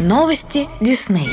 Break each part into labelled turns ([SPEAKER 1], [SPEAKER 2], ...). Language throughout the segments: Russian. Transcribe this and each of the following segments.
[SPEAKER 1] Новости Дисней.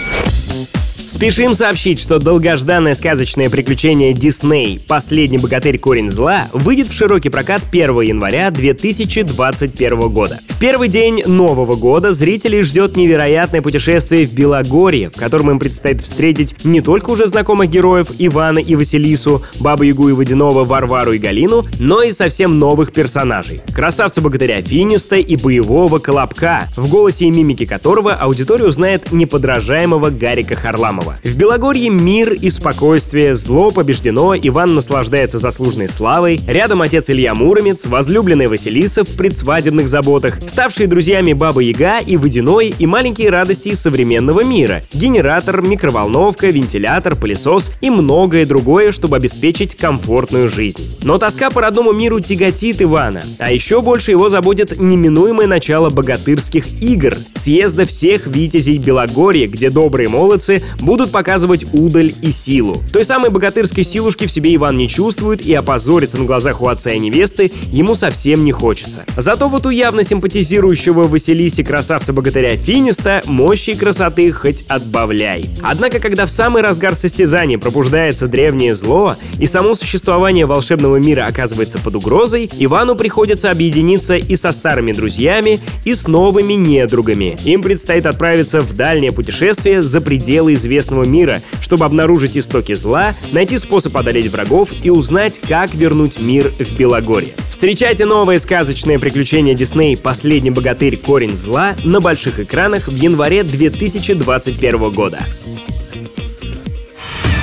[SPEAKER 2] Спешим сообщить, что долгожданное сказочное приключение Дисней «Последний богатырь. Корень зла» выйдет в широкий прокат 1 января 2021 года. В первый день Нового года зрителей ждет невероятное путешествие в Белогорье, в котором им предстоит встретить не только уже знакомых героев Ивана и Василису, Бабу Ягу и Водянова, Варвару и Галину, но и совсем новых персонажей. Красавца-богатыря Финиста и боевого Колобка, в голосе и мимике которого аудитория узнает неподражаемого Гарика Харламова. Иванова. В Белогорье мир и спокойствие, зло побеждено, Иван наслаждается заслуженной славой, рядом отец Илья Муромец, возлюбленный Василиса в предсвадебных заботах, ставшие друзьями Баба Яга и Водяной и маленькие радости современного мира, генератор, микроволновка, вентилятор, пылесос и многое другое, чтобы обеспечить комфортную жизнь. Но тоска по родному миру тяготит Ивана, а еще больше его заботит неминуемое начало богатырских игр, съезда всех витязей Белогорья, где добрые молодцы будут показывать удаль и силу. Той самой богатырской силушки в себе Иван не чувствует и опозориться на глазах у отца и невесты ему совсем не хочется. Зато вот у явно симпатизирующего Василисе красавца-богатыря Финиста мощи и красоты хоть отбавляй. Однако, когда в самый разгар состязаний пробуждается древнее зло и само существование волшебного мира оказывается под угрозой, Ивану приходится объединиться и со старыми друзьями, и с новыми недругами. Им предстоит отправиться в дальнее путешествие за пределы известного известного мира, чтобы обнаружить истоки зла, найти способ одолеть врагов и узнать, как вернуть мир в Белогорье. Встречайте новое сказочное приключение Дисней «Последний богатырь. Корень зла» на больших экранах в январе 2021 года.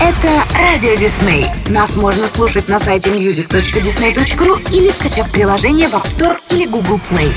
[SPEAKER 1] Это Радио Дисней. Нас можно слушать на сайте music.disney.ru или скачав приложение в App Store или Google Play.